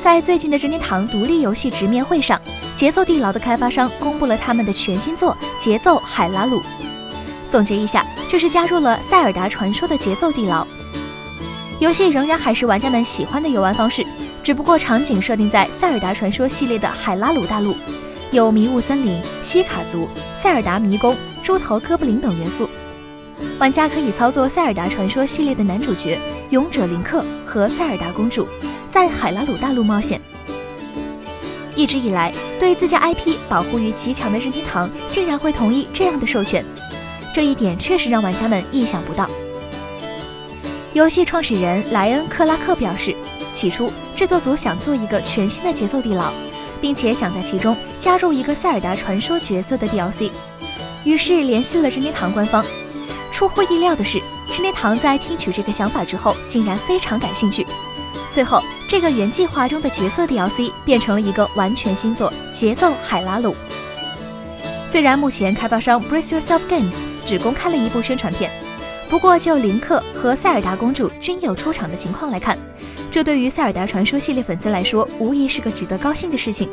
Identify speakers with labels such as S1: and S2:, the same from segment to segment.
S1: 在最近的任天堂独立游戏直面会上，节奏地牢的开发商公布了他们的全新作《节奏海拉鲁》。总结一下，就是加入了塞尔达传说的节奏地牢。游戏仍然还是玩家们喜欢的游玩方式，只不过场景设定在塞尔达传说系列的海拉鲁大陆，有迷雾森林、西卡族、塞尔达迷宫、猪头哥布林等元素。玩家可以操作塞尔达传说系列的男主角勇者林克和塞尔达公主，在海拉鲁大陆冒险。一直以来对自家 IP 保护欲极强的任天堂，竟然会同意这样的授权，这一点确实让玩家们意想不到。游戏创始人莱恩·克拉克表示，起初制作组想做一个全新的节奏地牢，并且想在其中加入一个塞尔达传说角色的 DLC，于是联系了任天堂官方。出乎意料的是，任天堂在听取这个想法之后，竟然非常感兴趣。最后，这个原计划中的角色 DLC 变成了一个完全新作《节奏海拉鲁》。虽然目前开发商 Brace Yourself Games 只公开了一部宣传片。不过，就林克和塞尔达公主均有出场的情况来看，这对于塞尔达传说系列粉丝来说，无疑是个值得高兴的事情。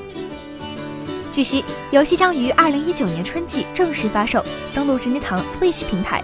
S1: 据悉，游戏将于二零一九年春季正式发售，登陆任天堂 Switch 平台。